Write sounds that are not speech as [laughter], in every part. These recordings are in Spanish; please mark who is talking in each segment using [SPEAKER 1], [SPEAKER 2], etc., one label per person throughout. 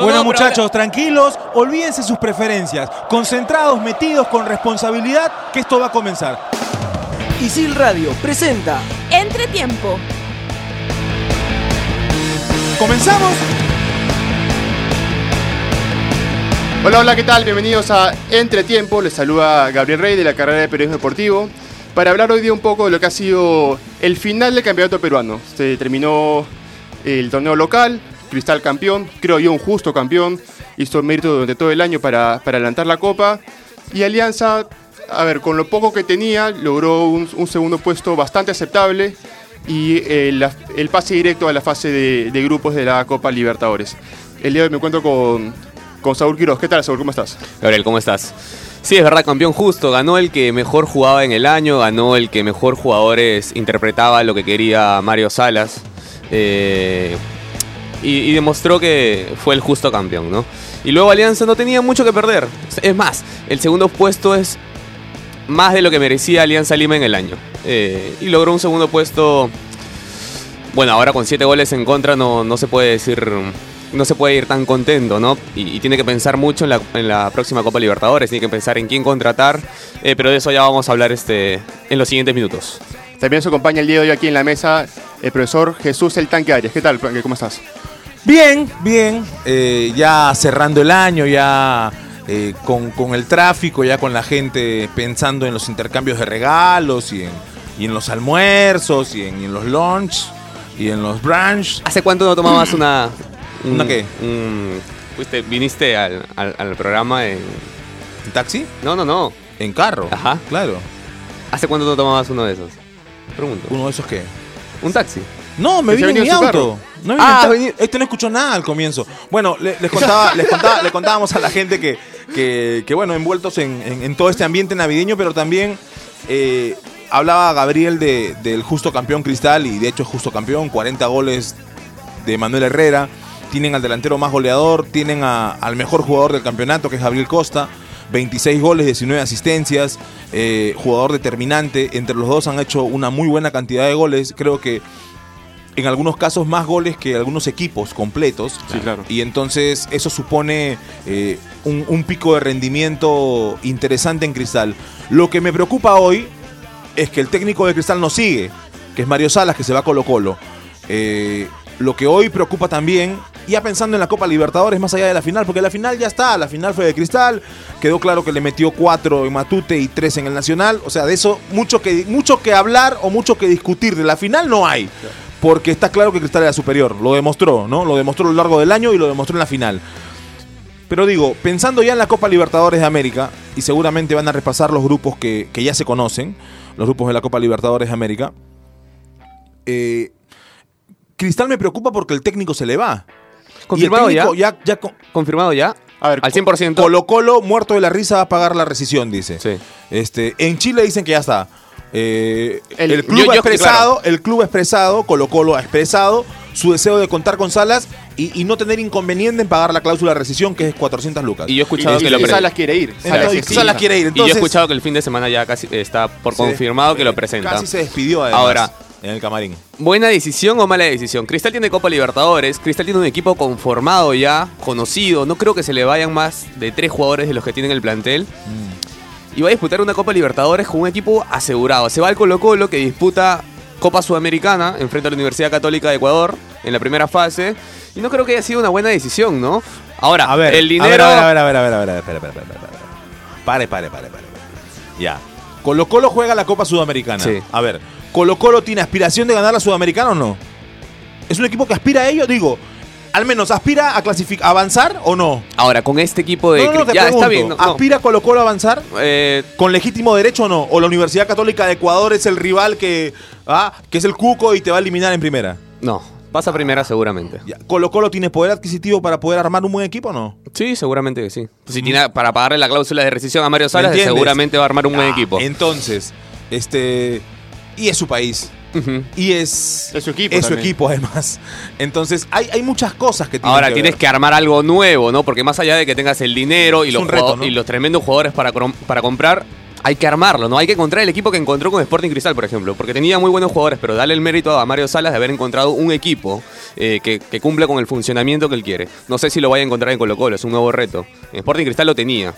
[SPEAKER 1] Bueno, muchachos, tranquilos, olvídense sus preferencias, concentrados, metidos con responsabilidad, que esto va a comenzar.
[SPEAKER 2] Isil Radio presenta
[SPEAKER 3] Entretiempo.
[SPEAKER 1] ¿Comenzamos?
[SPEAKER 4] Hola, hola, ¿qué tal? Bienvenidos a Entretiempo. Les saluda Gabriel Rey de la carrera de Periodismo Deportivo para hablar hoy día un poco de lo que ha sido el final del campeonato peruano. Se terminó el torneo local, Cristal campeón, creo yo un justo campeón, hizo mérito durante todo el año para, para adelantar la copa y Alianza, a ver, con lo poco que tenía, logró un, un segundo puesto bastante aceptable y eh, el pase directo a la fase de, de grupos de la Copa Libertadores. El día de hoy me encuentro con, con Saúl Quiroz. ¿Qué tal, Saúl? ¿Cómo estás?
[SPEAKER 5] Gabriel, ¿cómo estás? Sí, es verdad, campeón justo. Ganó el que mejor jugaba en el año, ganó el que mejor jugadores interpretaba lo que quería Mario Salas. eh, y, demostró que fue el justo campeón, ¿no? Y luego Alianza no tenía mucho que perder. Es más, el segundo puesto es más de lo que merecía Alianza Lima en el año. Eh, y logró un segundo puesto. Bueno, ahora con siete goles en contra no, no se puede decir. No se puede ir tan contento, ¿no? Y, tiene que pensar mucho en la, en la próxima Copa Libertadores. Tiene que pensar en quién contratar. eh, pero de eso ya vamos a hablar este, en los siguientes minutos.
[SPEAKER 4] También se acompaña el día de hoy aquí en la mesa el profesor Jesús El Tanque Arias. ¿Qué tal? ¿Cómo estás?
[SPEAKER 1] Bien, bien. eh, ya cerrando el año, ya eh, con, con el tráfico, ya con la gente pensando en los intercambios de regalos y en, y en los almuerzos y en, y en los lunch y en los brunch.
[SPEAKER 5] ¿Hace cuánto no tomabas una... [clears throat] un-
[SPEAKER 1] ¿Una qué?
[SPEAKER 5] un- fuiste- viniste al, al- al programa en...
[SPEAKER 1] ¿En taxi?
[SPEAKER 5] No, no, no.
[SPEAKER 1] En carro.
[SPEAKER 5] Ajá.
[SPEAKER 1] Claro.
[SPEAKER 5] ¿Hace cuánto no tomabas uno de esos? Pregunto.
[SPEAKER 1] ¿Uno de esos qué?
[SPEAKER 5] ¿Un taxi?
[SPEAKER 1] No, me vine en
[SPEAKER 4] venía
[SPEAKER 1] mi auto. No
[SPEAKER 5] Ah,
[SPEAKER 1] Este no escuchó nada al comienzo. Bueno, le- les, contaba, [laughs] les, contaba- le contábamos a la gente que, que, que, bueno, envueltos en, en- en todo este ambiente navideño, pero también eh, hablaba Gabriel de- del justo campeón Cristal, y de hecho es justo campeón, 40 goles de Manuel Herrera. Tienen al delantero más goleador, tienen a- al mejor jugador del campeonato, que es Gabriel Costa. 26 goles, 19 asistencias, eh, jugador determinante. Entre los dos han hecho una muy buena cantidad de goles. Creo que en algunos casos más goles que algunos equipos completos.
[SPEAKER 4] Sí, claro.
[SPEAKER 1] Y entonces eso supone eh, un, un pico de rendimiento interesante en Cristal. Lo que me preocupa hoy es que el técnico de Cristal no sigue, que es Mario Salas, que se va a Colo Colo. Eh, lo que hoy preocupa también, ya pensando en la Copa Libertadores más allá de la final, porque la final ya está, la final fue de Cristal, quedó claro que le metió cuatro en Matute y tres en el Nacional, o sea, de eso mucho que, mucho que hablar o mucho que discutir, de la final no hay, porque está claro que Cristal era superior, lo demostró, ¿no? Lo demostró a lo largo del año y lo demostró en la final. Pero digo, pensando ya en la Copa Libertadores de América, y seguramente van a repasar los grupos que, que ya se conocen, los grupos de la Copa Libertadores de América, eh, Cristal me preocupa porque el técnico se le va.
[SPEAKER 5] ¿Confirmado ya?
[SPEAKER 1] ya, ya con-
[SPEAKER 5] ¿Confirmado ya?
[SPEAKER 4] A ver,
[SPEAKER 5] Al 100%.
[SPEAKER 1] Colo Colo, muerto de la risa, va a pagar la rescisión, dice.
[SPEAKER 5] Sí.
[SPEAKER 1] Este, en Chile dicen que ya está. Eh, el,
[SPEAKER 4] El-
[SPEAKER 1] club
[SPEAKER 5] yo-
[SPEAKER 1] ha expresado, el club ha expresado, Colo Colo ha expresado su deseo de contar con Salas y, y no tener inconveniente en pagar la cláusula de rescisión, que es 400 lucas.
[SPEAKER 5] Y yo he escuchado
[SPEAKER 4] y,
[SPEAKER 5] que lo
[SPEAKER 4] y
[SPEAKER 5] pre-
[SPEAKER 4] Salas quiere ir.
[SPEAKER 1] Entonces,
[SPEAKER 4] Salas,
[SPEAKER 1] y
[SPEAKER 4] sí.
[SPEAKER 1] Salas quiere ir.
[SPEAKER 5] Y yo he escuchado que el fin de semana ya casi está por confirmado que lo presenta.
[SPEAKER 1] Casi se despidió además,
[SPEAKER 5] Ahora,
[SPEAKER 1] en el camarín.
[SPEAKER 5] ¿buena decisión o mala decisión? Cristal tiene Copa Libertadores, Cristal tiene un equipo conformado ya, conocido. No creo que se le vayan más de tres jugadores de los que tienen el plantel. Y va a disputar una Copa Libertadores con un equipo asegurado. Se va al Colo Colo que disputa Copa Sudamericana enfrente a la Universidad Católica de Ecuador en la primera fase. Y no creo que haya sido una buena decisión, ¿no? Ahora,
[SPEAKER 1] A ver,
[SPEAKER 5] el dinero...
[SPEAKER 1] A ver, a ver, a ver, a ver, a ver, espera, espera, espera, pare, pare, pare. pare. Ya. Colo Colo juega la Copa Sudamericana.
[SPEAKER 5] Sí.
[SPEAKER 1] A ver, ¿Colo Colo tiene aspiración de ganar la Sudamericana o no? ¿Es un equipo que aspira a ello? Digo, al menos aspira a clasificar, avanzar o no?
[SPEAKER 5] Ahora, con este equipo de...
[SPEAKER 1] no, no, no, te
[SPEAKER 5] ya,
[SPEAKER 1] pregunto.
[SPEAKER 5] está bien. no, no.
[SPEAKER 1] ¿Aspira Colo Colo a avanzar?
[SPEAKER 5] Eh,
[SPEAKER 1] ¿Con legítimo derecho o no? ¿O la Universidad Católica de Ecuador es el rival que, ah, que es el cuco y te va a eliminar en primera?
[SPEAKER 5] no, pasa primera seguramente.
[SPEAKER 1] ¿Colo Colo tiene poder adquisitivo para poder armar un buen equipo o no?
[SPEAKER 5] Sí, seguramente que sí. Si tiene para pagarle la cláusula de rescisión a Mario Salas, seguramente va a armar un buen
[SPEAKER 1] Ah,
[SPEAKER 5] equipo.
[SPEAKER 1] Entonces, este. Y es su país. Y es.
[SPEAKER 4] Es su equipo
[SPEAKER 1] Es su
[SPEAKER 4] también.
[SPEAKER 1] equipo, además. Entonces, hay, hay muchas cosas que tienen
[SPEAKER 5] Ahora
[SPEAKER 1] que
[SPEAKER 5] tienes
[SPEAKER 1] ver.
[SPEAKER 5] que armar algo nuevo, ¿no? Porque más allá de que tengas el dinero y,
[SPEAKER 1] Es
[SPEAKER 5] los, y los tremendos jugadores para, para comprar, hay que armarlo, ¿no? Hay que encontrar el equipo que encontró con Sporting Cristal, por ejemplo. Porque tenía muy buenos jugadores, pero dale el mérito a Mario Salas de haber encontrado un equipo eh, que, que cumpla con el funcionamiento que él quiere. No sé si lo vaya a encontrar en Colo Colo, es un nuevo reto. En Sporting Cristal lo tenía.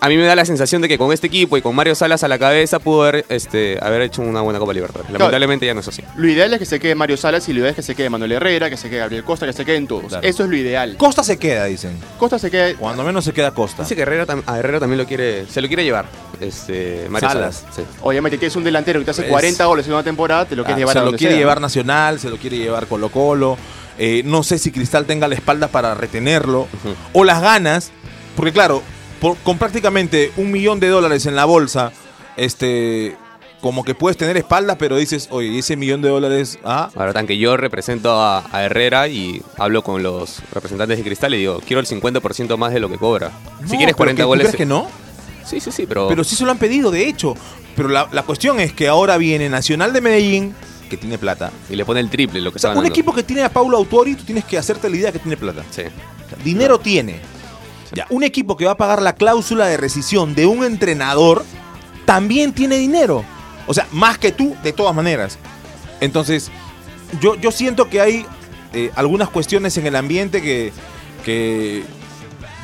[SPEAKER 5] A mí me da la sensación de que con este equipo y con Mario Salas a la cabeza pudo haber, este, haber hecho una buena Copa Libertadores. Lamentablemente ya no es así.
[SPEAKER 4] Lo ideal es que se quede Mario Salas y lo ideal es que se quede Manuel Herrera, que se quede Gabriel Costa, que se queden todos.
[SPEAKER 1] Claro.
[SPEAKER 4] Eso es lo ideal.
[SPEAKER 1] Costa se queda, dicen.
[SPEAKER 4] Costa se queda.
[SPEAKER 1] Cuando menos se queda Costa.
[SPEAKER 5] Dice que Herrera, tam- a Herrera también lo quiere, se lo quiere llevar. Este, Mario
[SPEAKER 1] Salas.
[SPEAKER 5] Salas. sí.
[SPEAKER 4] Obviamente tienes un delantero que te hace
[SPEAKER 1] Es-
[SPEAKER 4] 40 goles en una temporada, te lo quieres
[SPEAKER 1] Ah,
[SPEAKER 4] llevar
[SPEAKER 1] se
[SPEAKER 4] a
[SPEAKER 1] lo
[SPEAKER 4] donde
[SPEAKER 1] quiere
[SPEAKER 4] sea,
[SPEAKER 1] llevar. Nacional, se lo quiere llevar Colo Colo. Eh, no sé si Cristal tenga la espalda para retenerlo. O las ganas. Porque claro, por- con prácticamente un millón de dólares en la bolsa, este, como que puedes tener espaldas, pero dices, oye, ¿y ese millón de dólares, ah,
[SPEAKER 5] Ahora, tan que yo represento a, a Herrera y hablo con los representantes de Cristal y digo, quiero el 50% más de lo que cobra. si quieres
[SPEAKER 1] pero
[SPEAKER 5] 40
[SPEAKER 1] que- ¿tú
[SPEAKER 5] goles...
[SPEAKER 1] crees que no?
[SPEAKER 5] Sí, sí, sí, pero...
[SPEAKER 1] Pero sí se lo han pedido, de hecho. Pero la, la cuestión es que ahora viene Nacional de Medellín, que tiene plata.
[SPEAKER 5] Y le pone el triple lo que
[SPEAKER 1] O sea, un
[SPEAKER 5] ganando.
[SPEAKER 1] equipo que tiene a Paulo Autori, tú tienes que hacerte la idea que tiene plata.
[SPEAKER 5] Sí.
[SPEAKER 1] O sea, dinero tiene. Ya, un equipo que va a pagar la cláusula de rescisión de un entrenador también tiene dinero. O sea, más que tú, de todas maneras. Entonces, yo, yo siento que hay eh, algunas cuestiones en el ambiente que, que,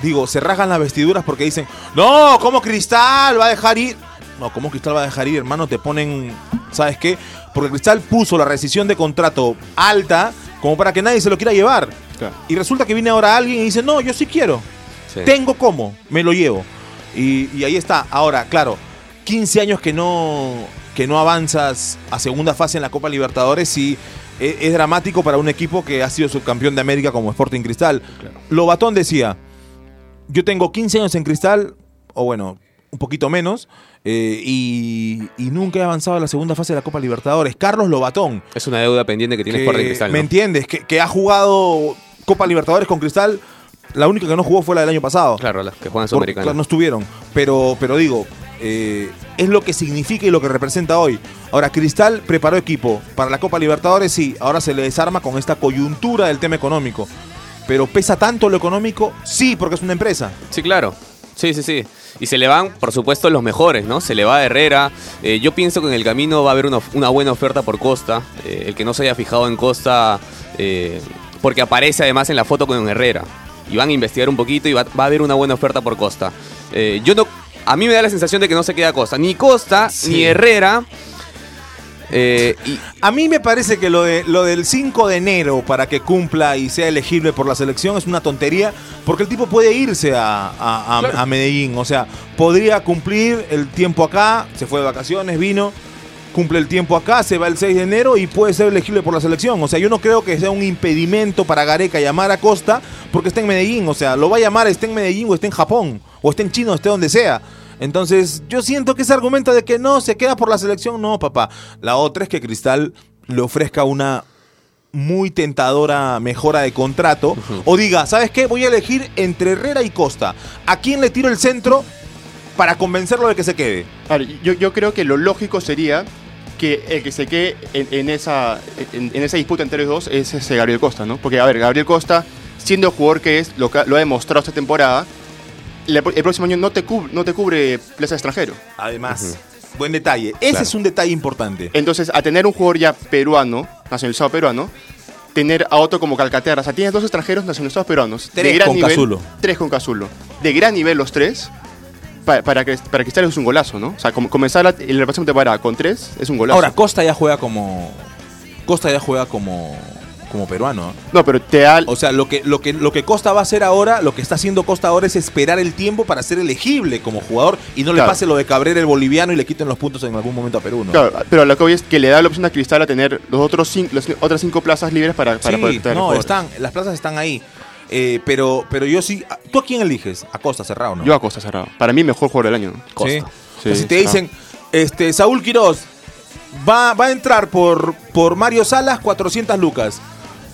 [SPEAKER 1] digo, se rasgan las vestiduras porque dicen, no, ¿cómo Cristal va a dejar ir? No, ¿cómo Cristal va a dejar ir, hermano? Te ponen, ¿sabes qué? Porque Cristal puso la rescisión de contrato alta como para que nadie se lo quiera llevar.
[SPEAKER 4] Claro.
[SPEAKER 1] Y resulta que viene ahora alguien y dice, no, yo sí quiero.
[SPEAKER 5] Sí.
[SPEAKER 1] Tengo cómo, me lo llevo. Y, y ahí está. Ahora, claro, 15 años que no, que no avanzas a segunda fase en la Copa Libertadores sí e- es, dramático para un equipo que ha sido subcampeón de América como Sporting Cristal. Lobatón decía, yo tengo 15 años en Cristal, o bueno, un poquito menos, eh, y, y nunca he avanzado a la segunda fase de la Copa Libertadores. Carlos Lobatón,
[SPEAKER 5] Es una deuda pendiente que tiene
[SPEAKER 1] que-
[SPEAKER 5] Sporting Cristal.
[SPEAKER 1] ¿Me entiendes? Que, que ha jugado Copa Libertadores con Cristal. La única que no jugó fue la del año pasado.
[SPEAKER 5] Claro, las que juegan Sudamericana.
[SPEAKER 1] claro, no estuvieron. Pero, pero digo, eh, es lo que significa y lo que representa hoy. Ahora, Cristal preparó equipo para la Copa Libertadores, sí. Ahora se le desarma con esta coyuntura del tema económico. Pero pesa tanto lo económico, sí, porque es una empresa.
[SPEAKER 5] Sí, claro. Sí, sí, sí. Y se le van, por supuesto, los mejores, ¿no? Se le va a Herrera. Eh, yo pienso que en el camino va a haber una, una buena oferta por Costa. Eh, el que no se haya fijado en Costa, porque aparece además en la foto con Herrera. Y van a investigar un poquito y va, va a haber una buena oferta por Costa. Eh, yo no, a mí me da la sensación de que no se queda Costa. Ni Costa,
[SPEAKER 1] Sí.
[SPEAKER 5] ni Herrera. Eh, y,
[SPEAKER 1] A mí me parece que lo, de, lo del 5 de enero para que cumpla y sea elegible por la selección es una tontería, porque el tipo puede irse a, a- a-
[SPEAKER 5] Claro.
[SPEAKER 1] a Medellín. O sea, podría cumplir el tiempo acá, se fue de vacaciones, vino, cumple el tiempo acá, se va el 6 de enero y puede ser elegible por la selección. O sea, yo no creo que sea un impedimento para Gareca llamar a Costa porque está en Medellín. O sea, lo va a llamar, esté en Medellín o esté en Japón, o esté en China, o esté donde sea. Entonces, yo siento que ese argumento de que no, se queda por la selección, no, papá. La otra es que Cristal le ofrezca una muy tentadora mejora de contrato o diga, ¿sabes qué? Voy a elegir entre Herrera y Costa. ¿A quién le tiro el centro para convencerlo de que se quede?
[SPEAKER 4] A ver, yo, yo creo que lo lógico sería que el que se quede en, en esa, en, en esa disputa entre los dos es ese Gabriel Costa, ¿no? Porque, a ver, Gabriel Costa, siendo el jugador que es, lo, que- lo ha demostrado esta temporada, el próximo año no te, cubre, no te cubre plaza de extranjero.
[SPEAKER 1] Además, buen detalle. Ese
[SPEAKER 5] Claro.
[SPEAKER 1] es un detalle importante.
[SPEAKER 4] Entonces, a tener un jugador ya peruano, nacionalizado peruano, tener a otro como Calcaterra, o sea, tienes dos extranjeros nacionalizados peruanos.
[SPEAKER 1] Tres con
[SPEAKER 4] nivel,
[SPEAKER 1] Casulo.
[SPEAKER 4] Tres con Casulo. De gran nivel los tres. Pa- Para, que para Cristal es un golazo, ¿no? O sea, como comenzar la, la próxima temporada con tres es un golazo.
[SPEAKER 1] Ahora, Costa ya juega como. Costa ya juega como. como peruano. ¿eh?
[SPEAKER 4] no, pero te da.
[SPEAKER 1] O sea, lo que, lo, que, lo que Costa va a hacer ahora, lo que está haciendo Costa ahora es esperar el tiempo para ser elegible como jugador y no le pase lo de Cabrera el boliviano y le quiten los puntos en algún momento a Perú, ¿no?
[SPEAKER 4] Claro, pero lo que es que le da la opción a Cristal a tener los otros cinco, las otras cinco plazas libres para, para
[SPEAKER 1] Sí,
[SPEAKER 4] poder tener
[SPEAKER 1] no,
[SPEAKER 4] jugadores.
[SPEAKER 1] están, las plazas están ahí. Eh, pero, pero yo sí. ¿Tú a quién eliges? A Costa cerrado, ¿no?
[SPEAKER 4] Yo a Costa cerrado. Para mí, mejor jugador del año.
[SPEAKER 5] Costa.
[SPEAKER 1] Sí.
[SPEAKER 4] Sí,
[SPEAKER 1] si te dicen, este, Saúl Quiroz va, va a entrar por, por Mario Salas 400 lucas.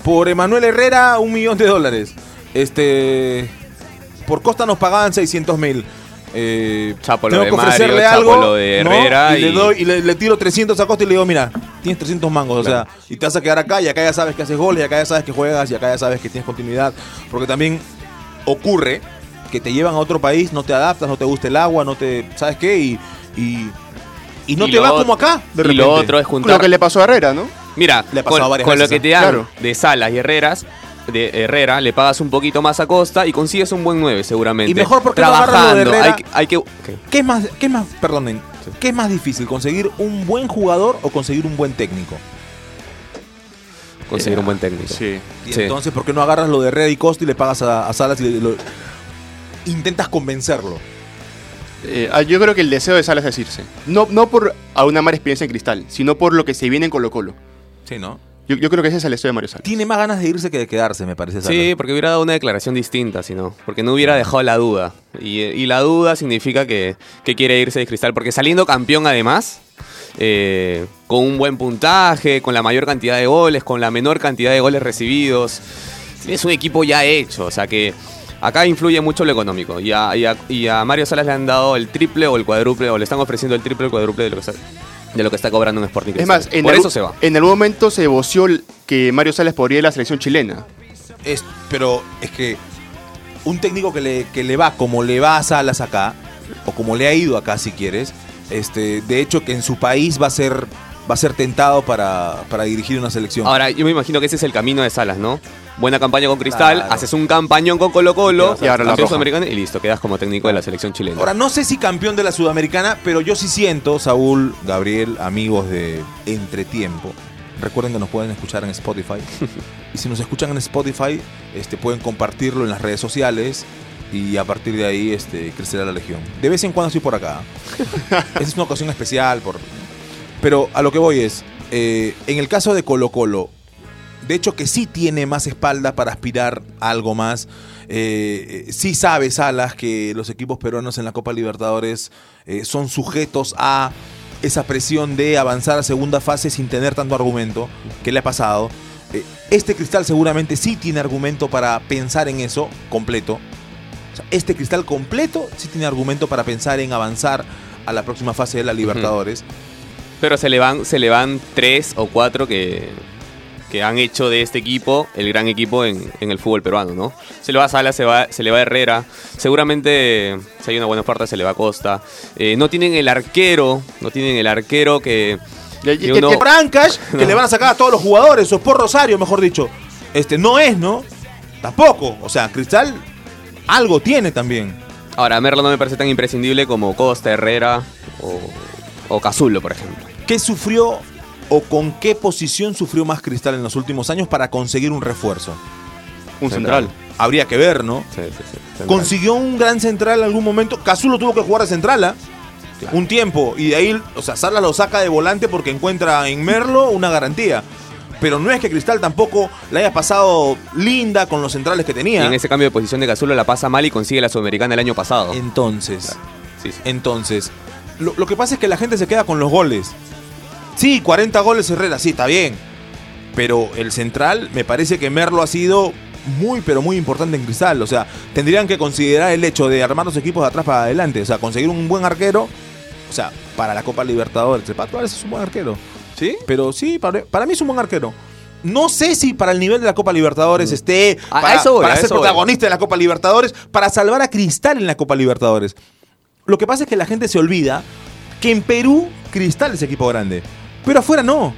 [SPEAKER 1] Por Emanuel Herrera, un millón de dólares. Este. Por Costa nos pagaban 600 mil. Eh,
[SPEAKER 5] Chapo lo
[SPEAKER 1] tengo
[SPEAKER 5] de
[SPEAKER 1] que ofrecerle
[SPEAKER 5] Mario, Chapo
[SPEAKER 1] algo
[SPEAKER 5] lo de
[SPEAKER 1] ¿no?
[SPEAKER 5] Herrera
[SPEAKER 1] y, le doy y le, le tiro 300 a Costa y le digo mira tienes 300 mangos
[SPEAKER 5] Claro.
[SPEAKER 1] o sea y te vas a quedar acá y acá ya sabes que haces goles y acá ya sabes que juegas y acá ya sabes que tienes continuidad porque también ocurre que te llevan a otro país no te adaptas no te gusta el agua no te sabes qué y y, y no
[SPEAKER 5] Y
[SPEAKER 1] te
[SPEAKER 5] lo
[SPEAKER 1] vas como acá de
[SPEAKER 5] y lo
[SPEAKER 1] repente.
[SPEAKER 5] otro es
[SPEAKER 4] Lo
[SPEAKER 5] juntar
[SPEAKER 4] que le pasó a Herrera, ¿no?
[SPEAKER 5] Mira,
[SPEAKER 1] Le pasado
[SPEAKER 5] con,
[SPEAKER 1] varias
[SPEAKER 5] con lo que
[SPEAKER 1] ¿eh?
[SPEAKER 5] te dan
[SPEAKER 4] Claro.
[SPEAKER 5] de Salas y Herreras, de Herrera, le pagas un poquito más a Costa y consigues un buen 9 seguramente.
[SPEAKER 1] Y mejor porque no de
[SPEAKER 5] Trabajando,
[SPEAKER 1] Herrera.
[SPEAKER 5] hay, que- hay que... ¿qué?
[SPEAKER 1] ¿Qué es más, qué es más, perdonen, qué es más difícil, conseguir un buen jugador o conseguir un buen técnico?
[SPEAKER 5] Conseguir un buen técnico.
[SPEAKER 4] Sí.
[SPEAKER 1] Y
[SPEAKER 5] Sí.
[SPEAKER 1] entonces, ¿por qué no agarras lo de Herrera y Costa y le pagas a, a Salas y le- lo- intentas convencerlo?
[SPEAKER 4] Eh, ah, yo creo que el deseo de Salas es irse. No, no por a una mala experiencia en Cristal, sino por lo que se viene en Colo Colo.
[SPEAKER 1] Sí, ¿no?
[SPEAKER 4] Yo, yo creo que ese es el deseo de Mario Salas.
[SPEAKER 1] Tiene más ganas de irse que de quedarse, me parece. Salas.
[SPEAKER 5] Sí, porque hubiera dado una declaración distinta, si no. Porque no hubiera dejado la duda. Y, y la duda significa que, que quiere irse de cristal. Porque saliendo campeón, además, eh, con un buen puntaje, con la mayor cantidad de goles, con la menor cantidad de goles recibidos, tienes un equipo ya hecho. O sea que acá influye mucho lo económico. Y a, y a- y a Mario Salas le han dado el triple o el cuádruple, o le están ofreciendo el triple o el cuádruple de lo que está, de lo que está cobrando un Sporting
[SPEAKER 4] Es más, en,
[SPEAKER 5] por
[SPEAKER 4] algún-
[SPEAKER 5] eso se va.
[SPEAKER 4] en algún momento se voció el- que Mario Salas podría ir a la selección chilena.
[SPEAKER 1] Es, pero es que un técnico que le, que le va como le va a Salas acá, o como le ha ido acá si quieres, este, de hecho que en su país va a ser, va a ser tentado para, para dirigir una selección.
[SPEAKER 5] Ahora, yo me imagino que ese es el camino de Salas, ¿no? Buena campaña con Cristal,
[SPEAKER 1] Claro.
[SPEAKER 5] haces un campañón con Colo Colo,
[SPEAKER 4] Y ahora la
[SPEAKER 5] sudamericano y listo, quedas como técnico de la selección chilena.
[SPEAKER 1] Ahora, no sé si campeón de la Sudamericana, pero yo sí siento, Saúl, Gabriel, amigos de Entretiempo. Recuerden que nos pueden escuchar en Spotify. [laughs] y si nos escuchan en Spotify, este, pueden compartirlo en las redes sociales. Y a partir de ahí este, crecerá la legión. De vez en cuando estoy por acá. [laughs] Esa es una ocasión especial. Por... Pero a lo que voy es, eh, en el caso de Colo Colo, de hecho que sí tiene más espalda para aspirar a algo más. Eh, sí sabe Salas que los equipos peruanos en la Copa Libertadores eh, son sujetos a esa presión de avanzar a segunda fase sin tener tanto argumento que le ha pasado. Eh, este cristal seguramente sí tiene argumento para pensar en eso completo. O sea, este cristal completo sí tiene argumento para pensar en avanzar a la próxima fase de la Libertadores.
[SPEAKER 5] Pero se le van, se le van tres o cuatro que, que han hecho de este equipo el gran equipo en, en el fútbol peruano, ¿no? Se le va a Salas, se, va, se le va a Herrera. Seguramente, si hay una buena oferta, se le va a Costa. Eh, no tienen el arquero, no tienen el arquero que. Que
[SPEAKER 4] que-
[SPEAKER 5] uno-
[SPEAKER 4] que-
[SPEAKER 1] Brancash, [laughs] que le van a sacar a todos los jugadores, o por Rosario, mejor dicho. Este, no es, ¿no? Tampoco. O sea, Cristal algo tiene también.
[SPEAKER 5] Ahora, Merlo no me parece tan imprescindible como Costa, Herrera o, o Cazulo, por ejemplo.
[SPEAKER 1] ¿Qué sufrió o con qué posición sufrió más Cristal en los últimos años para conseguir un refuerzo?
[SPEAKER 4] un central.
[SPEAKER 1] Habría que ver, ¿no?
[SPEAKER 5] Sí, sí, sí. Central.
[SPEAKER 1] Consiguió un gran central en algún momento. Cazulo tuvo que jugar de central, ¿ah? Un tiempo. Y de ahí, o sea, Salas lo saca de volante porque encuentra en Merlo una garantía. Pero no es que Cristal tampoco la haya pasado linda con los centrales que
[SPEAKER 5] Y
[SPEAKER 1] tenía.
[SPEAKER 5] en ese cambio de posición de Cazulo la pasa mal y consigue la Sudamericana el año pasado.
[SPEAKER 1] Entonces,
[SPEAKER 5] Sí, sí.
[SPEAKER 1] entonces, lo, lo que pasa es que la gente se queda con los goles. Sí, 40 goles Herrera, sí, está bien. Pero el central, me parece que Merlo ha sido muy, pero muy importante en Cristal. O sea, tendrían que considerar el hecho de armar los equipos de atrás para adelante. O sea, conseguir un buen arquero. O sea, para la Copa Libertadores. El Pato es un buen arquero.
[SPEAKER 5] ¿Sí?
[SPEAKER 1] Pero sí, para, para mí es un buen arquero. No sé si para el nivel de la Copa Libertadores esté
[SPEAKER 5] A- a
[SPEAKER 1] para,
[SPEAKER 5] eso voy,
[SPEAKER 1] para
[SPEAKER 5] a
[SPEAKER 1] ser
[SPEAKER 5] eso voy.
[SPEAKER 1] protagonista de la Copa Libertadores, para salvar a Cristal en la Copa Libertadores. Lo que pasa es que la gente se olvida que en Perú Cristal es equipo grande, pero afuera no.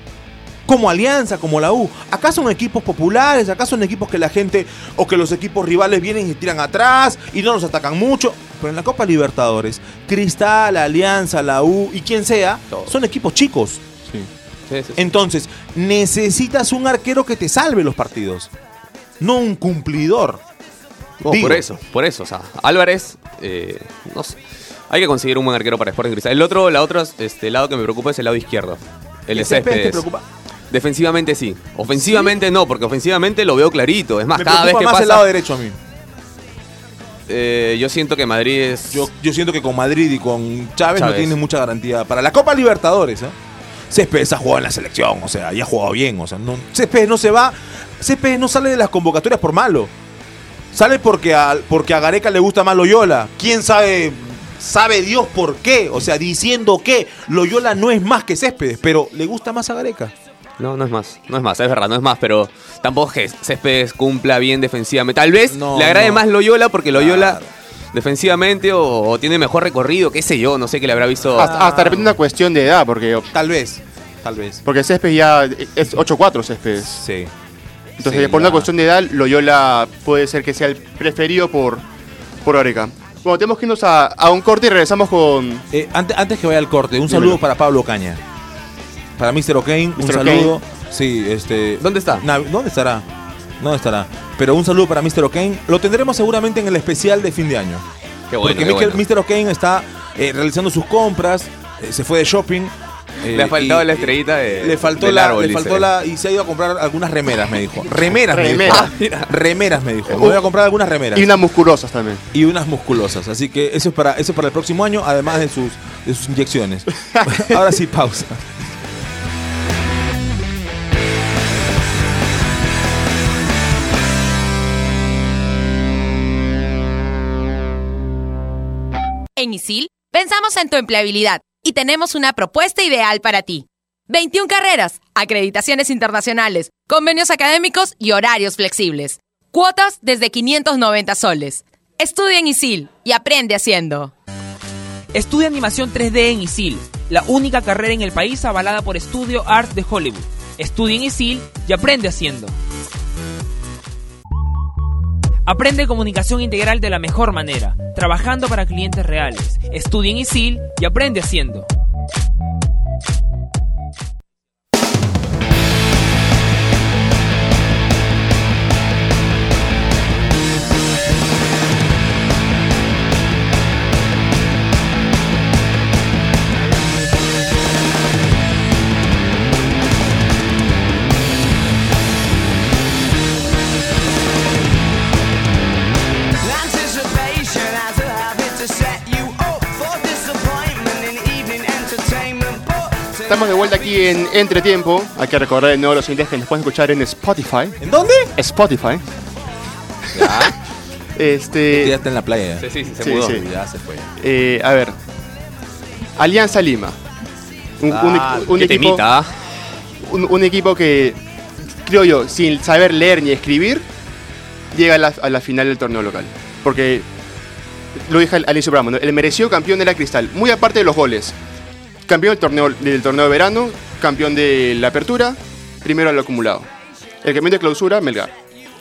[SPEAKER 1] Como Alianza, como la U. Acá son equipos populares, acá son equipos que la gente o que los equipos rivales vienen y tiran atrás y no los atacan mucho. Pero en la Copa Libertadores, Cristal, Alianza, la U y quien sea, son equipos chicos.
[SPEAKER 5] Sí, sí, sí.
[SPEAKER 1] Entonces, necesitas un arquero que te salve los partidos, no un cumplidor.
[SPEAKER 5] No,
[SPEAKER 1] Digo.
[SPEAKER 5] por eso, por eso. O sea, Álvarez, eh, no sé. Hay que conseguir un buen arquero para Sporting Cristal. El otro, la otra, este lado que me preocupa es el lado izquierdo. El de
[SPEAKER 1] Céspedes te preocupa?
[SPEAKER 5] Defensivamente sí. Ofensivamente no, porque ofensivamente lo veo clarito. Es más,
[SPEAKER 1] Me
[SPEAKER 5] cada vez que
[SPEAKER 1] más
[SPEAKER 5] pasa.
[SPEAKER 1] el lado derecho a mí.
[SPEAKER 5] eh, yo siento que Madrid es.
[SPEAKER 1] Yo, yo siento que con Madrid y con Chávez, no
[SPEAKER 5] Chávez.
[SPEAKER 1] tiene mucha garantía. Para la Copa Libertadores, ¿eh? Céspedes ha jugado en la selección, o sea, y ha jugado bien. O sea, no, Céspedes no se va. Céspedes no sale de las convocatorias por malo. Sale porque a, porque a Gareca le gusta más Loyola. ¿Quién sabe? Sabe Dios por qué. O sea, diciendo que Loyola no es más que Céspedes, pero le gusta más a Gareca.
[SPEAKER 5] No, no es más. No es más, es verdad, no es más. Pero tampoco es que Céspedes cumpla bien defensivamente. Tal vez
[SPEAKER 1] No,
[SPEAKER 5] le agrade
[SPEAKER 1] no.
[SPEAKER 5] más Loyola porque Loyola
[SPEAKER 1] Claro.
[SPEAKER 5] defensivamente o, o tiene mejor recorrido, qué sé yo. No sé qué le habrá visto.
[SPEAKER 4] Hasta, hasta de repente una cuestión de edad, porque
[SPEAKER 1] Tal vez. Tal vez.
[SPEAKER 4] Porque Céspedes ya es 8-4 Céspedes.
[SPEAKER 1] Sí.
[SPEAKER 4] Entonces,
[SPEAKER 1] Sí,
[SPEAKER 4] por una cuestión de edad, Loyola puede ser que sea el preferido por, por Oreca. Bueno, tenemos que irnos a, a un corte y regresamos con...
[SPEAKER 1] Eh, antes, antes que vaya al corte, un
[SPEAKER 4] Dímelo.
[SPEAKER 1] saludo para Pablo Caña. Para Mr. O'Kane, un
[SPEAKER 4] Mr.
[SPEAKER 1] saludo. Sí, este.
[SPEAKER 5] ¿Dónde está?
[SPEAKER 1] Na- ¿Dónde estará? ¿Dónde estará? Pero un saludo para Mr. O'Kane. Lo tendremos seguramente en el especial de fin de año.
[SPEAKER 5] Qué bueno,
[SPEAKER 1] Porque
[SPEAKER 5] qué
[SPEAKER 1] Mr.
[SPEAKER 5] bueno.
[SPEAKER 1] Mr. O'Kane está eh, realizando sus compras, eh, se fue de shopping. Eh,
[SPEAKER 5] Le ha faltado
[SPEAKER 1] y-
[SPEAKER 5] la estrellita de-
[SPEAKER 1] Le faltó
[SPEAKER 5] del
[SPEAKER 1] la,
[SPEAKER 5] árbol,
[SPEAKER 1] le
[SPEAKER 5] dice.
[SPEAKER 1] faltó la. Y se ha ido a comprar algunas remeras, me dijo. Remeras, me dijo.
[SPEAKER 4] Remeras.
[SPEAKER 1] Ah, [laughs] mira. Remeras, me dijo. Me voy a comprar algunas remeras.
[SPEAKER 4] Y unas musculosas también.
[SPEAKER 1] y unas musculosas. Así que eso es para, eso es para el próximo año, además de sus, de sus inyecciones. [laughs] Ahora sí, pausa.
[SPEAKER 3] En ISIL pensamos en tu empleabilidad y tenemos una propuesta ideal para ti. 21 carreras, acreditaciones internacionales, convenios académicos y horarios flexibles. Cuotas desde 590 soles. Estudia en ISIL y aprende haciendo.
[SPEAKER 2] Estudia animación 3D en ISIL, la única carrera en el país avalada por Studio Art de Hollywood. Estudia en ISIL y aprende haciendo. Aprende comunicación integral de la mejor manera, trabajando para clientes reales. Estudia en ISIL y aprende haciendo.
[SPEAKER 4] Estamos de vuelta aquí en Entretiempo. Hay que recordar de nuevo los siguientes que nos pueden escuchar en Spotify.
[SPEAKER 1] ¿En dónde?
[SPEAKER 4] Spotify. [laughs] Este,
[SPEAKER 1] Ya está en la playa.
[SPEAKER 5] Sí, sí, sí, se
[SPEAKER 4] Sí,
[SPEAKER 5] mudó.
[SPEAKER 4] sí.
[SPEAKER 1] Ya se fue.
[SPEAKER 4] eh, a ver. Alianza Lima. Un,
[SPEAKER 1] Ah,
[SPEAKER 4] un equipo,
[SPEAKER 5] temita, ¿ah?
[SPEAKER 4] un, un equipo que, creo yo, sin saber leer ni escribir, llega a la, a la final del torneo local. Porque, lo dije al, al inicio del programa, ¿no? el merecido campeón era Cristal. Muy aparte de los goles. Campeón del torneo, del torneo de verano, campeón de la apertura, primero al acumulado. El campeón de clausura, Melgar.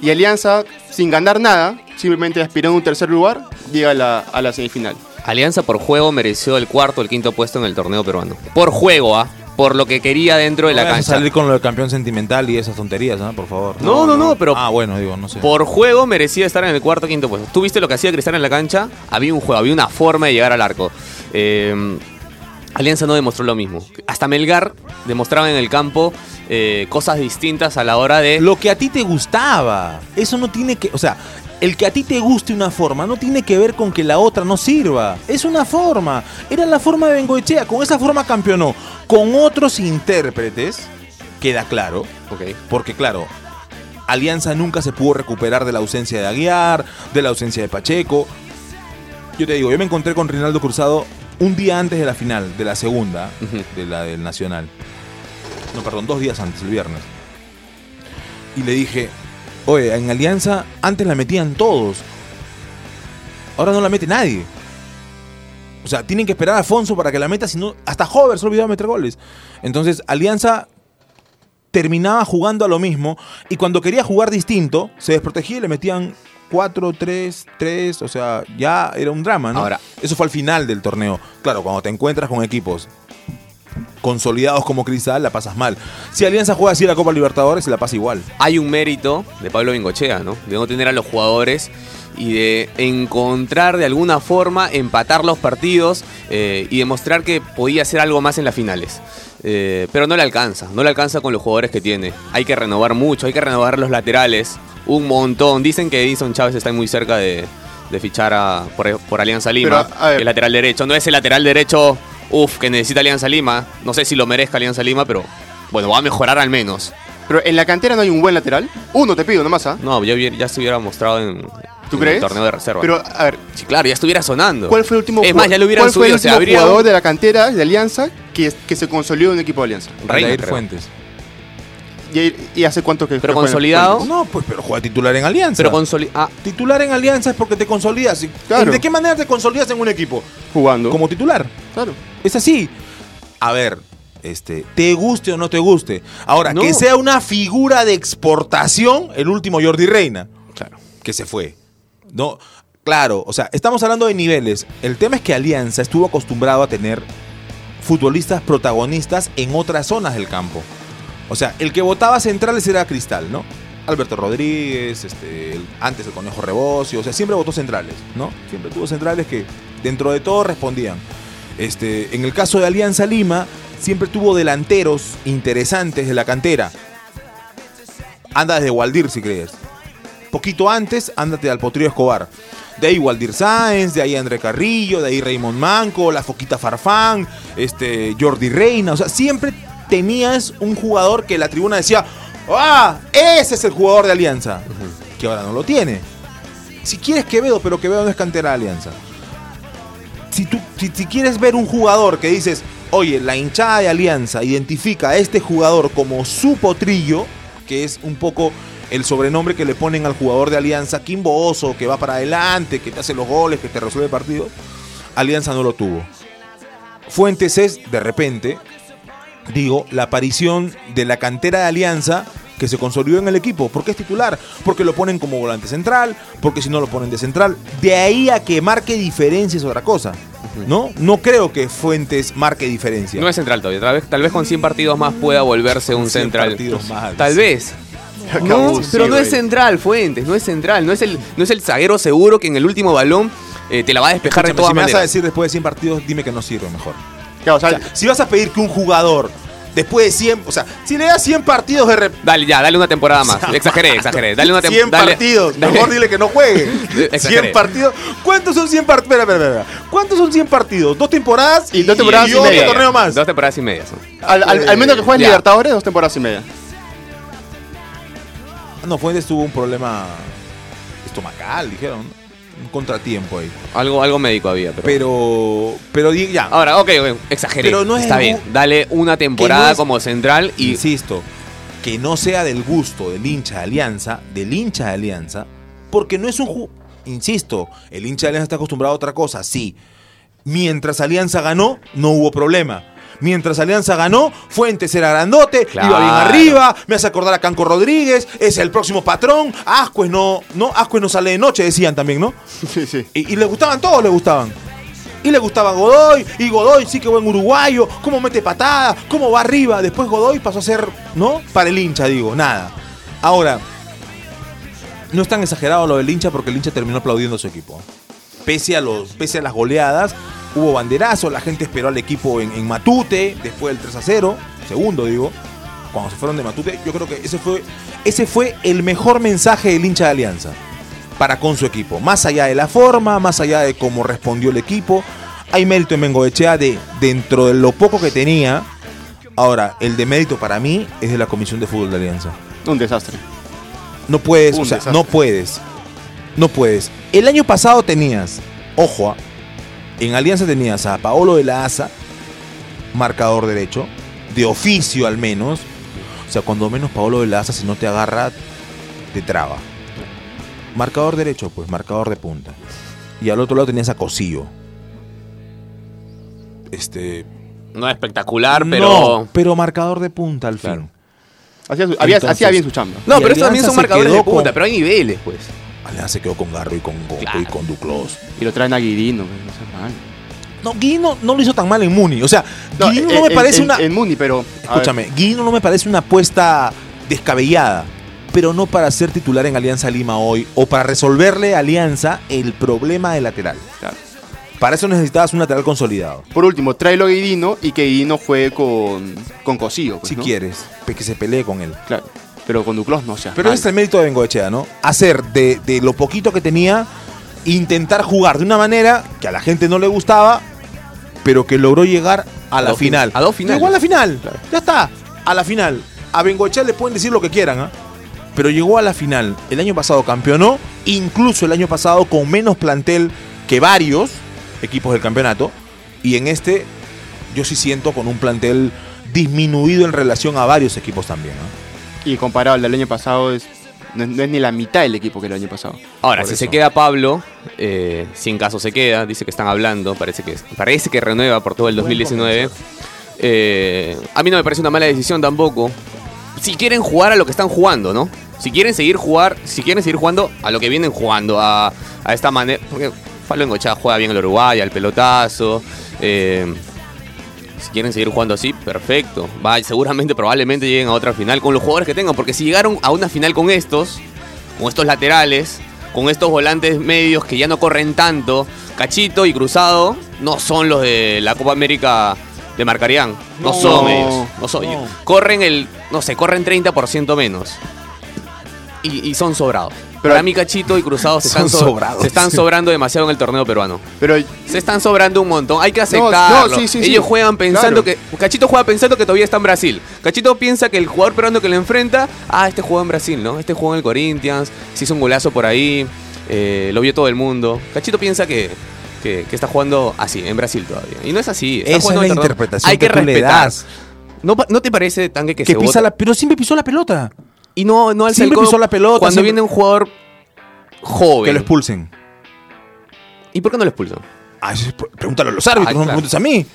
[SPEAKER 4] Y Alianza, sin ganar nada, simplemente aspirando a un tercer lugar, llega a la, a la semifinal.
[SPEAKER 5] Alianza por juego mereció el cuarto o el quinto puesto en el torneo peruano. Por juego, ¿ah? Por lo que quería dentro de la
[SPEAKER 1] No
[SPEAKER 5] cancha.
[SPEAKER 1] salir con lo del campeón sentimental y esas tonterías, ¿ah? Por favor.
[SPEAKER 5] No, no, no, pero
[SPEAKER 1] Ah, bueno, digo, no sé.
[SPEAKER 5] por juego merecía estar en el cuarto o quinto puesto. ¿Tú viste lo que hacía Cristal en la cancha? Había un juego, había una forma de llegar al arco. Eh, Alianza no demostró lo mismo. Hasta Melgar demostraba en el campo eh, cosas distintas a la hora de...
[SPEAKER 1] Lo que a ti te gustaba. Eso no tiene que. O sea, el que a ti te guste una forma no tiene que ver con que la otra no sirva. Es una forma. Era la forma de Bengoechea. Con esa forma campeonó. Con otros intérpretes, queda claro.
[SPEAKER 5] Ok.
[SPEAKER 1] Porque, claro, Alianza nunca se pudo recuperar de la ausencia de Aguiar, de la ausencia de Pacheco. Yo te digo, yo me encontré con Rinaldo Cruzado un día antes de la final, de la segunda, de la del Nacional. No, perdón, dos días antes, el viernes. Y le dije, oye, en Alianza antes la metían todos. Ahora no la mete nadie. O sea, tienen que esperar a Afonso para que la meta, si no, hasta Hover se olvidó de meter goles. Entonces, Alianza terminaba jugando a lo mismo y cuando quería jugar distinto, se desprotegía y le metían 4, 3, 3, o sea, ya era un drama, ¿no?
[SPEAKER 5] Ahora-
[SPEAKER 1] Eso fue al final del torneo. Claro, cuando te encuentras con equipos consolidados como Cristal, la pasas mal. Si Alianza juega así la Copa Libertadores, se la pasa igual.
[SPEAKER 5] hay un mérito de Pablo Bengochea, ¿no? De no tener a los jugadores y de encontrar de alguna forma, empatar los partidos eh, y demostrar que podía hacer algo más en las finales. Eh, pero no le alcanza, no le alcanza con los jugadores que tiene. Hay que renovar mucho, hay que renovar los laterales, un montón. Dicen que Edison Chávez está muy cerca de, de fichar a- por, por Alianza Lima,
[SPEAKER 4] Pero, a ver.
[SPEAKER 5] el lateral derecho. No es el lateral derecho, uff, que necesita Alianza Lima. No sé si lo merezca Alianza Lima, pero bueno, va a mejorar al menos.
[SPEAKER 4] Pero en la cantera no hay un buen lateral. Uno te pido nomás, ¿ah?
[SPEAKER 5] No, ya, ya se hubiera mostrado en,
[SPEAKER 4] ¿Tú
[SPEAKER 5] en
[SPEAKER 4] crees?
[SPEAKER 5] el torneo de reserva.
[SPEAKER 4] Pero, a ver,
[SPEAKER 5] sí, claro, ya estuviera sonando.
[SPEAKER 4] ¿cuál fue el último
[SPEAKER 5] Es
[SPEAKER 4] jugador-
[SPEAKER 5] más, ya lo hubieran
[SPEAKER 4] ¿cuál fue el
[SPEAKER 5] subido. O sea,
[SPEAKER 4] último
[SPEAKER 5] habría
[SPEAKER 4] jugador de la cantera de Alianza que, que se consolidó en un equipo de Alianza?
[SPEAKER 5] Reina.
[SPEAKER 1] Fuentes.
[SPEAKER 4] ¿Y, y hace cuánto que
[SPEAKER 5] Pero
[SPEAKER 4] que
[SPEAKER 5] consolidado.
[SPEAKER 1] No, pues pero juega titular en Alianza.
[SPEAKER 5] Pero ah,
[SPEAKER 1] Titular en Alianza es porque te consolidas. ¿Y
[SPEAKER 4] Claro.
[SPEAKER 1] ¿De qué manera te consolidas en un equipo?
[SPEAKER 4] Jugando.
[SPEAKER 1] Como titular.
[SPEAKER 4] Claro.
[SPEAKER 1] Es así. A ver, Este, te guste o no te guste. Ahora,
[SPEAKER 5] No.
[SPEAKER 1] que sea una figura de exportación, el último Jordi Reina,
[SPEAKER 5] Claro.
[SPEAKER 1] que se fue. No, claro, o sea, estamos hablando de niveles. El tema es que Alianza estuvo acostumbrado a tener futbolistas protagonistas en otras zonas del campo. O sea, el que votaba centrales era Cristal, ¿no? Alberto Rodríguez, este, antes el Conejo Rebocio, o sea, siempre votó centrales, ¿no? Siempre tuvo centrales que dentro de todo respondían. Este, en el caso de Alianza Lima, siempre tuvo delanteros interesantes de la cantera. Anda desde Waldir, si crees. Poquito antes, ándate al Potrillo Escobar. De ahí Waldir Sáenz, de ahí André Carrillo, de ahí Raymond Manco, la Foquita Farfán, este, Jordi Reina. O sea, siempre tenías un jugador que la tribuna decía, ¡ah! Ese es el jugador de Alianza. Que ahora no lo tiene. Si quieres Quevedo, pero Quevedo no es cantera de Alianza. Si, tú, si, si quieres ver un jugador que dices, oye, la hinchada de Alianza identifica a este jugador como su potrillo, que es un poco el sobrenombre que le ponen al jugador de Alianza, Quimboso, que va para adelante, que te hace los goles, que te resuelve el partido. Alianza no lo tuvo. Fuentes es, de repente, digo, la aparición de la cantera de Alianza que se consolidó en el equipo. ¿Por qué es titular? Porque lo ponen como volante central, porque si no lo ponen de central. De ahí a que marque diferencia es otra cosa. ¿No? No creo que Fuentes marque diferencia.
[SPEAKER 5] No es central todavía. Tal vez, tal vez con 100 partidos más pueda volverse un
[SPEAKER 1] 100
[SPEAKER 5] central.
[SPEAKER 1] partidos más.
[SPEAKER 5] Tal vez. No, pero no es central, Fuentes, no es central. No es el, no es el zaguero seguro que en el último balón eh, te la va a despejar de todas
[SPEAKER 1] si me vas a
[SPEAKER 5] maneras.
[SPEAKER 1] decir después de 100 partidos, dime que no sirve mejor.
[SPEAKER 4] Claro, o sea,
[SPEAKER 1] O sea, si vas a pedir que un jugador, después de 100, o sea, si le das 100 partidos de rep-
[SPEAKER 5] Dale, ya, dale una temporada más. [laughs] Exageré, exageré. Dale una
[SPEAKER 1] 100
[SPEAKER 5] temporada.
[SPEAKER 1] partidos. Mejor dile que no juegue. [laughs]
[SPEAKER 5] Exageré.
[SPEAKER 1] 100 partidos. ¿Cuántos son 100 partidos? Espera, espera, espera. ¿Cuántos son 100 partidos? Dos temporadas
[SPEAKER 4] Y dos temporadas y
[SPEAKER 1] otro
[SPEAKER 4] media.
[SPEAKER 1] torneo más.
[SPEAKER 5] Dos temporadas y media son.
[SPEAKER 4] al, al- al menos que juegues
[SPEAKER 5] Ya.
[SPEAKER 4] Libertadores, dos temporadas y media.
[SPEAKER 1] No, Fuentes tuvo un problema estomacal, dijeron. Un contratiempo ahí.
[SPEAKER 5] Algo, algo médico había, pero.
[SPEAKER 1] Pero, pero di- ya.
[SPEAKER 5] Ahora, ok, ok, exageré.
[SPEAKER 1] Pero no es
[SPEAKER 5] Está
[SPEAKER 1] el
[SPEAKER 5] bien.
[SPEAKER 1] gu-
[SPEAKER 5] Dale una temporada
[SPEAKER 1] es-
[SPEAKER 5] como central y.
[SPEAKER 1] insisto, que no sea del gusto del hincha de Alianza, del hincha de Alianza, porque no es un ju- insisto, el hincha de Alianza está acostumbrado a otra cosa, sí. Mientras Alianza ganó, no hubo problema. Mientras Alianza ganó, Fuentes era grandote,
[SPEAKER 5] Claro.
[SPEAKER 1] iba bien arriba, me hace acordar a Canco Rodríguez, es el próximo patrón, Ascuez no, no, Ascuez no sale de noche, decían también, ¿no? [laughs]
[SPEAKER 4] Sí, sí.
[SPEAKER 1] Y, y le gustaban, todos le gustaban. Y le gustaba Godoy, y Godoy sí que buen uruguayo, cómo mete patada, cómo va arriba. Después Godoy pasó a ser, ¿no? Para el hincha, digo, nada. Ahora, no es tan exagerado lo del hincha porque el hincha terminó aplaudiendo a su equipo. Pese a, los, pese a las goleadas, hubo banderazo, la gente esperó al equipo en, en Matute, después del 3 a 0, segundo digo, cuando se fueron de Matute, yo creo que ese fue, ese fue el mejor mensaje del hincha de Alianza para con su equipo. Más allá de la forma, más allá de cómo respondió el equipo, hay mérito en Bengoechea de dentro de lo poco que tenía. Ahora, el de mérito para mí es de la Comisión de Fútbol de Alianza.
[SPEAKER 4] Un desastre.
[SPEAKER 1] No puedes,
[SPEAKER 4] Un
[SPEAKER 1] o sea,
[SPEAKER 4] desastre.
[SPEAKER 1] no puedes. No puedes. El año pasado tenías, ojo, ah, en Alianza tenías a Paolo de la Asa, marcador derecho, de oficio al menos. O sea, cuando menos Paolo de la Asa, si no te agarra, te traba. Marcador derecho, pues, marcador de punta. Y al otro lado tenías a Cosillo. Este.
[SPEAKER 5] No es espectacular, pero.
[SPEAKER 1] No, pero marcador de punta al
[SPEAKER 5] Claro.
[SPEAKER 1] fin.
[SPEAKER 4] Hacía, su- había-
[SPEAKER 1] Entonces-
[SPEAKER 4] hacía bien su chamba.
[SPEAKER 5] No,
[SPEAKER 1] Y
[SPEAKER 5] pero estos también son marcadores de punta,
[SPEAKER 1] con-
[SPEAKER 5] pero hay niveles, pues.
[SPEAKER 1] Alianza se quedó con Garro y con
[SPEAKER 5] Claro.
[SPEAKER 1] y con Duclos.
[SPEAKER 4] Y lo traen a Guirino, no seas mal.
[SPEAKER 1] No, Guino no lo hizo tan mal en Muni. O sea,
[SPEAKER 4] No,
[SPEAKER 1] Guino
[SPEAKER 4] en-
[SPEAKER 1] no me
[SPEAKER 4] en-
[SPEAKER 1] parece
[SPEAKER 4] en-
[SPEAKER 1] una.
[SPEAKER 4] En Muni, pero.
[SPEAKER 1] escúchame, Guino no me parece una apuesta descabellada. Pero no para ser titular en Alianza Lima hoy o para resolverle a Alianza el problema de lateral.
[SPEAKER 4] claro.
[SPEAKER 1] Para eso necesitabas un lateral consolidado.
[SPEAKER 4] Por último, tráelo a Guirino y que Guirino juegue con, con Cosillo. pues,
[SPEAKER 1] si
[SPEAKER 4] ¿no?
[SPEAKER 1] quieres, que se pelee con él.
[SPEAKER 4] Claro. Pero con Duclos no seas
[SPEAKER 1] Pero
[SPEAKER 4] mal.
[SPEAKER 1] ese es el mérito de Bengoechea, ¿no? Hacer de, de lo poquito que tenía, intentar jugar de una manera que a la gente no le gustaba, pero que logró llegar a, la
[SPEAKER 5] fin-
[SPEAKER 1] final.
[SPEAKER 5] a dos finales.
[SPEAKER 1] Llegó a la final.
[SPEAKER 5] Claro.
[SPEAKER 1] Ya está. A la final. A Bengoechea le pueden decir lo que quieran, ¿ah? Pero llegó a la final. El año pasado campeonó, incluso el año pasado con menos plantel que varios equipos del campeonato. Y en este, yo sí siento con un plantel disminuido en relación a varios equipos también.
[SPEAKER 4] Y comparado al del año pasado, es, no, es- no es ni la mitad del equipo que el año pasado.
[SPEAKER 5] Ahora,
[SPEAKER 1] Por
[SPEAKER 5] si se queda Pablo, eh, si en caso se queda, dice que están hablando, parece que, parece que renueva por todo el 2019. Eh, a mí no me parece una mala decisión tampoco. Si quieren jugar a lo que están jugando, ¿no? Si quieren seguir jugar, si quieren seguir jugando a lo que vienen jugando, a, a esta manera. Porque Pablo Engochada juega bien el Uruguay, al pelotazo. eh, si quieren seguir jugando así, perfecto. Va, seguramente, probablemente lleguen a otra final con los jugadores que tengan. Porque si llegaron a una final con estos, con estos laterales, con estos volantes medios que ya no corren tanto, Cachito y Cruzado no son los de la Copa América de Marcarián. No,
[SPEAKER 4] No.
[SPEAKER 5] son ellos. No son.
[SPEAKER 1] No.
[SPEAKER 5] Corren el, no sé, corren 30% menos. Y, y son sobrados.
[SPEAKER 4] Pero-
[SPEAKER 5] Para mí Cachito y Cruzado se [laughs] están, so-
[SPEAKER 1] sobrados.
[SPEAKER 5] se están sobrando demasiado en el torneo peruano.
[SPEAKER 4] Pero
[SPEAKER 5] Se están sobrando un montón. Hay que
[SPEAKER 4] no,
[SPEAKER 5] aceptarlo.
[SPEAKER 4] sí, sí, sí.
[SPEAKER 5] Ellos juegan pensando
[SPEAKER 4] Claro.
[SPEAKER 5] que. Cachito juega pensando que todavía está en Brasil. Cachito piensa que el jugador peruano que le enfrenta. Ah, este jugó en Brasil, ¿no? Este jugó en el Corinthians. Se hizo un golazo por ahí. eh, lo vio todo el mundo. Cachito piensa que. Que, que está jugando así, en Brasil todavía. Y no es así. está
[SPEAKER 1] Esa es la interpretación
[SPEAKER 5] Hay que,
[SPEAKER 1] que tú le
[SPEAKER 5] respetar.
[SPEAKER 1] das.
[SPEAKER 5] ¿No, ¿No te parece, Tangue, que,
[SPEAKER 1] Que
[SPEAKER 5] se
[SPEAKER 1] pisa la, pero siempre pisó la pelota.
[SPEAKER 5] Y no, no alza
[SPEAKER 1] Siempre
[SPEAKER 5] el codo
[SPEAKER 1] pisó la pelota,
[SPEAKER 5] Cuando
[SPEAKER 1] siempre-
[SPEAKER 5] viene un jugador joven.
[SPEAKER 1] Que lo expulsen.
[SPEAKER 5] ¿Y por qué no lo expulsan?
[SPEAKER 1] Ah, eso es- pregúntale a los árbitros,
[SPEAKER 5] Ah,
[SPEAKER 1] no me
[SPEAKER 5] claro.
[SPEAKER 1] preguntes a mí.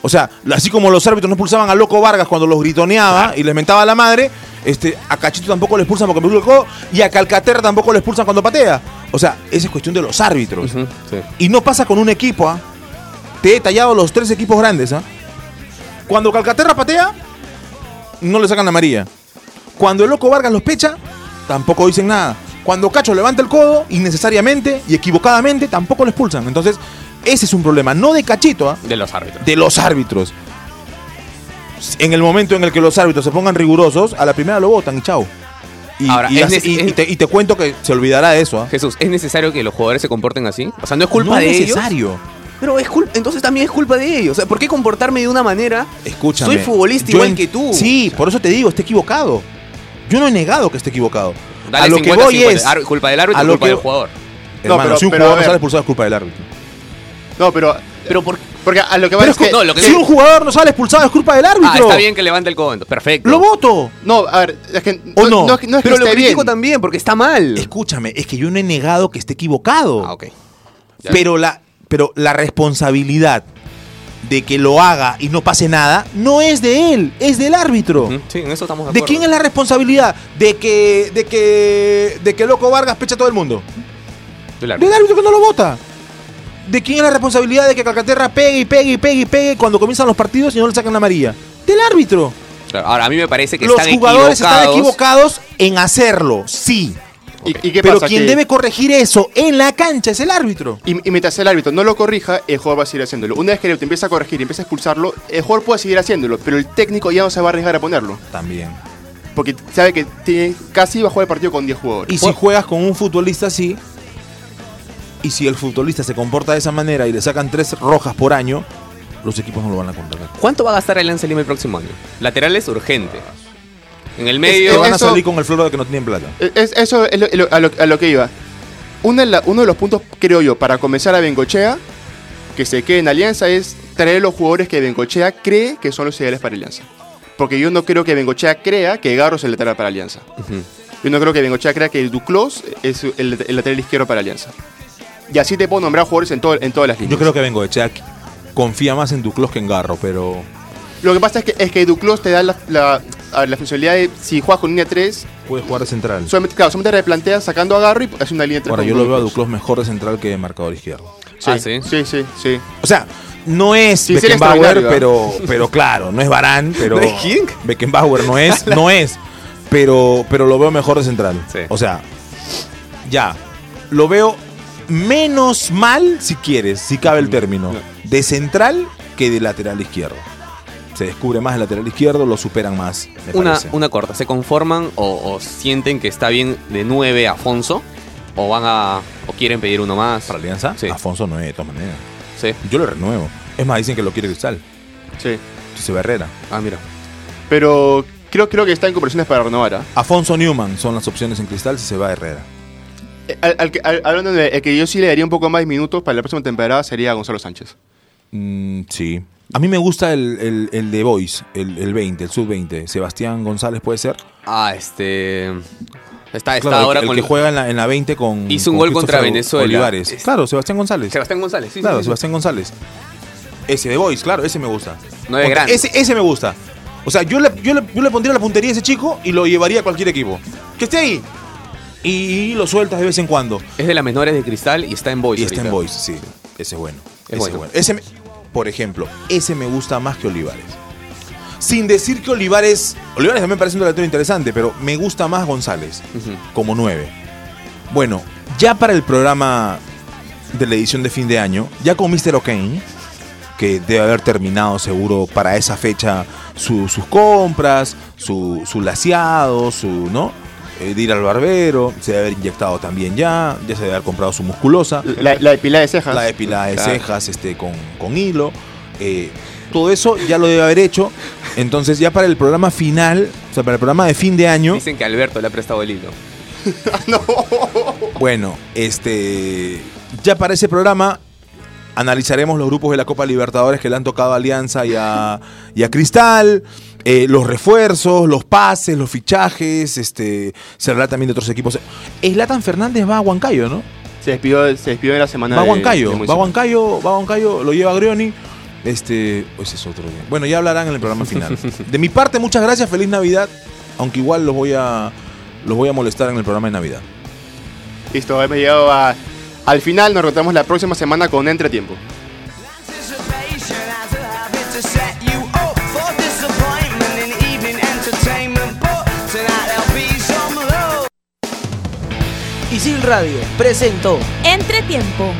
[SPEAKER 1] O sea, así como los árbitros no expulsaban a Loco Vargas cuando los gritoneaba y les mentaba la madre, este, a Cachito tampoco le expulsan porque me el codo y a Calcaterra tampoco le expulsan cuando patea. O sea, esa es cuestión de los árbitros.
[SPEAKER 5] Ujú, sí.
[SPEAKER 1] Y no pasa con un equipo, ¿ah? Te he detallado los tres equipos grandes, ¿ah? Cuando Calcaterra patea, no le sacan la amarilla. Cuando el Loco Vargas los pecha, tampoco dicen nada. Cuando Cacho levanta el codo, innecesariamente y equivocadamente, tampoco lo expulsan. Entonces, ese es un problema, no de Cachito, ¿ah?
[SPEAKER 5] De los árbitros.
[SPEAKER 1] de los árbitros. En el momento en el que los árbitros se pongan rigurosos, a la primera lo votan y chao. Y,
[SPEAKER 5] Ahora,
[SPEAKER 1] y te, y te cuento que se olvidará de eso. ¿ah?
[SPEAKER 5] Jesús, ¿es necesario que los jugadores se comporten así? O sea, no es culpa
[SPEAKER 1] no
[SPEAKER 5] de
[SPEAKER 1] es
[SPEAKER 5] ellos.
[SPEAKER 1] necesario.
[SPEAKER 5] Pero es culpa, entonces también es culpa de ellos. O sea, ¿por qué comportarme de una manera?
[SPEAKER 1] Escúchame.
[SPEAKER 5] Soy futbolista igual
[SPEAKER 1] en-
[SPEAKER 5] que tú.
[SPEAKER 1] Sí, por eso te digo, está equivocado. Yo no he negado que esté equivocado.
[SPEAKER 5] Dale
[SPEAKER 1] a lo que
[SPEAKER 5] 50,
[SPEAKER 1] voy
[SPEAKER 5] 50.
[SPEAKER 1] es.
[SPEAKER 5] Ar- culpa del árbitro
[SPEAKER 1] a
[SPEAKER 5] o
[SPEAKER 1] lo
[SPEAKER 5] culpa
[SPEAKER 1] que-
[SPEAKER 5] del jugador.
[SPEAKER 1] Hermano,
[SPEAKER 4] pero-
[SPEAKER 1] si un
[SPEAKER 4] pero,
[SPEAKER 1] jugador no sale expulsado es culpa del árbitro.
[SPEAKER 4] No, pero.
[SPEAKER 5] Pero por
[SPEAKER 4] Porque a lo que va es que.
[SPEAKER 1] es
[SPEAKER 5] no, lo que
[SPEAKER 1] si un jugador no sale expulsado es culpa del árbitro.
[SPEAKER 5] Ah, está bien que levante el codo. Perfecto.
[SPEAKER 1] Lo voto.
[SPEAKER 4] No, a ver, es que.
[SPEAKER 1] ¿O no?
[SPEAKER 4] No, es que- no es que
[SPEAKER 5] Pero lo critico
[SPEAKER 4] bien.
[SPEAKER 5] también porque está mal.
[SPEAKER 1] Escúchame, es que yo no he negado que esté equivocado.
[SPEAKER 5] Ah, ok. Ya.
[SPEAKER 1] Pero la, pero la responsabilidad de que lo haga y no pase nada no es de él, es del árbitro.
[SPEAKER 5] Sí, en eso estamos de
[SPEAKER 1] ¿De
[SPEAKER 5] acuerdo.
[SPEAKER 1] quién es la responsabilidad? De que, de que, de que Loco Vargas pecha a todo el mundo.
[SPEAKER 5] Del árbitro.
[SPEAKER 1] Del árbitro que no lo vota. ¿De quién es la responsabilidad de que Calcaterra pegue y pegue y pegue y pegue cuando comienzan los partidos y no le sacan la amarilla? Del árbitro.
[SPEAKER 5] Claro, Ahora, a mí me parece que
[SPEAKER 1] Los
[SPEAKER 5] están
[SPEAKER 1] jugadores
[SPEAKER 5] equivocados.
[SPEAKER 1] están equivocados en hacerlo, sí.
[SPEAKER 4] ¿Y, y qué
[SPEAKER 1] Pero
[SPEAKER 4] pasa?
[SPEAKER 1] quien
[SPEAKER 4] Que-
[SPEAKER 1] debe corregir eso en la cancha es el árbitro.
[SPEAKER 4] Y, y mientras el árbitro no lo corrija, el jugador va a seguir haciéndolo. Una vez que el árbitro empieza a corregir y empieza a expulsarlo, el jugador puede seguir haciéndolo, pero el técnico ya no se va a arriesgar a ponerlo.
[SPEAKER 1] También.
[SPEAKER 4] Porque sabe que tiene, casi va a jugar el partido con 10 jugadores.
[SPEAKER 1] Y si juegas con un futbolista así, y si el futbolista se comporta de esa manera y le sacan tres rojas por año, los equipos no lo van a contratar.
[SPEAKER 5] ¿Cuánto va a gastar Alianza Lima el próximo año? Laterales urgente. En el
[SPEAKER 1] Que
[SPEAKER 5] medio.
[SPEAKER 1] van a salir con el floro de que no tienen plata.
[SPEAKER 4] Es- eso es lo- lo- a, lo, a lo que iba. Una de la- uno de los puntos, creo yo, para comenzar a Bengochea, que se quede en Alianza, es traer los jugadores que Bengochea cree que son los ideales para Alianza. Porque yo no creo que Bengochea crea que Garro es el lateral para Alianza. Yo no creo que Bengochea crea que Duclos es el, el lateral izquierdo para Alianza. Y así te puedo nombrar jugadores en, todo, en todas las líneas.
[SPEAKER 1] Yo creo que Cheak. Confía más en Duclos que en Garro, pero.
[SPEAKER 4] Lo que pasa es que, es que Duclos te da la, la, a ver, la funcionalidad de, si juegas con línea 3,
[SPEAKER 1] Puede jugar de central.
[SPEAKER 4] solamente, claro, solamente replanteas sacando a Garro y haces una línea 3.
[SPEAKER 1] Ahora, yo lo veo a
[SPEAKER 4] Duclos.
[SPEAKER 1] Mejor de central que de marcador izquierdo.
[SPEAKER 4] Sí,
[SPEAKER 5] Ah, ¿sí?
[SPEAKER 4] sí, sí, sí.
[SPEAKER 1] O sea, no es
[SPEAKER 4] Sí,
[SPEAKER 1] Beckenbauer, pero, pero claro, no es Barán, [laughs] pero.
[SPEAKER 5] ¿No es?
[SPEAKER 1] Beckenbauer no es, [laughs] no es. Pero, pero lo veo mejor de central.
[SPEAKER 5] Sí.
[SPEAKER 1] O sea, ya. Lo veo menos mal, si quieres, si cabe el término, de central que de lateral izquierdo. Se descubre más el lateral izquierdo, lo superan más. me
[SPEAKER 5] Una,
[SPEAKER 1] parece.
[SPEAKER 5] una corta. ¿Se conforman o, o sienten que está bien de 9 Afonso? ¿O van a. o quieren pedir uno más?
[SPEAKER 1] ¿Para Alianza?
[SPEAKER 5] Sí.
[SPEAKER 1] Afonso no es, de todas maneras.
[SPEAKER 5] Sí.
[SPEAKER 1] Yo lo renuevo. Es más, dicen que lo quiere Cristal.
[SPEAKER 4] sí.
[SPEAKER 1] Si se va Herrera.
[SPEAKER 5] Ah, mira.
[SPEAKER 4] Pero creo, creo que está en conversaciones para renovar. ¿ah?
[SPEAKER 1] Afonso Newman son las opciones en Cristal si se va Herrera.
[SPEAKER 4] Eh, Al, al- hablando de el que yo sí le daría un poco más de minutos para la próxima temporada sería Gonzalo Sánchez.
[SPEAKER 1] Mm, sí. A mí me gusta el, el- el de Boys, el, el 20, el sub-20. Sebastián González puede ser.
[SPEAKER 5] Ah, este. Está, está
[SPEAKER 1] Claro, el-
[SPEAKER 5] ahora
[SPEAKER 1] el,
[SPEAKER 5] con.
[SPEAKER 1] que juega en la, en la 20 con.
[SPEAKER 5] Hizo un
[SPEAKER 1] con
[SPEAKER 5] gol contra
[SPEAKER 1] Christopher
[SPEAKER 5] Venezuela.
[SPEAKER 1] Olivares.
[SPEAKER 5] Es-
[SPEAKER 1] Claro, Sebastián González.
[SPEAKER 5] Sebastián González, sí.
[SPEAKER 1] claro,
[SPEAKER 5] sí, sí.
[SPEAKER 1] Sebastián González. Ese de Boys, claro, ese me gusta.
[SPEAKER 5] Nueve
[SPEAKER 1] Ponte,
[SPEAKER 5] grandes.
[SPEAKER 1] Ese, ese me gusta. O sea, yo le, yo, le, yo le pondría la puntería a ese chico y lo llevaría a cualquier equipo. Que esté ahí. Y lo sueltas de vez en cuando.
[SPEAKER 5] Es de las menores de cristal y está en Boys.
[SPEAKER 1] Y está en
[SPEAKER 5] ahorita.
[SPEAKER 1] Boys, sí. Ese es bueno.
[SPEAKER 5] Es
[SPEAKER 1] ese
[SPEAKER 5] bueno.
[SPEAKER 1] Ese me- por ejemplo, ese me gusta más que Olivares. Sin decir que Olivares. Olivares también parece un delantero interesante, pero me gusta más González, como 9. Bueno, ya para el programa de la edición de fin de año, ya con Mr. O'Kane, que debe haber terminado seguro para esa fecha su- sus compras, su, su laseado, su, ¿no? Eh, de ir al barbero, se debe haber inyectado también ya, ya se debe haber comprado su musculosa.
[SPEAKER 4] La, la depilada de cejas.
[SPEAKER 1] La depilada de
[SPEAKER 5] Claro.
[SPEAKER 1] cejas este, con, con hilo. eh, todo eso ya lo debe haber hecho. Entonces, ya para el programa final, o sea, para el programa de fin de año,
[SPEAKER 5] Dicen que Alberto le ha prestado el hilo. [laughs]
[SPEAKER 1] bueno, este. Ya para ese programa analizaremos los grupos de la Copa Libertadores que le han tocado a Alianza y a, y a Cristal. Eh, los refuerzos, los pases, los fichajes, este, se hablará también de otros equipos. Eslatan Fernández va a Huancayo, ¿no?
[SPEAKER 4] Se despidió, se despidió de la semana
[SPEAKER 1] Va a
[SPEAKER 4] de-
[SPEAKER 1] Huancayo,
[SPEAKER 4] de
[SPEAKER 1] va a. Huancayo, va a Huancayo, lo lleva Grioni. Este, ese es otro día. Bueno, ya hablarán en el programa final. [laughs] De mi parte, muchas gracias, feliz Navidad. Aunque igual los voy a los voy a molestar en el programa de Navidad.
[SPEAKER 4] Listo, hemos llegado a- al final. Nos rotamos la próxima semana con Entretiempo.
[SPEAKER 6] Isil Radio presentó
[SPEAKER 3] Entretiempo.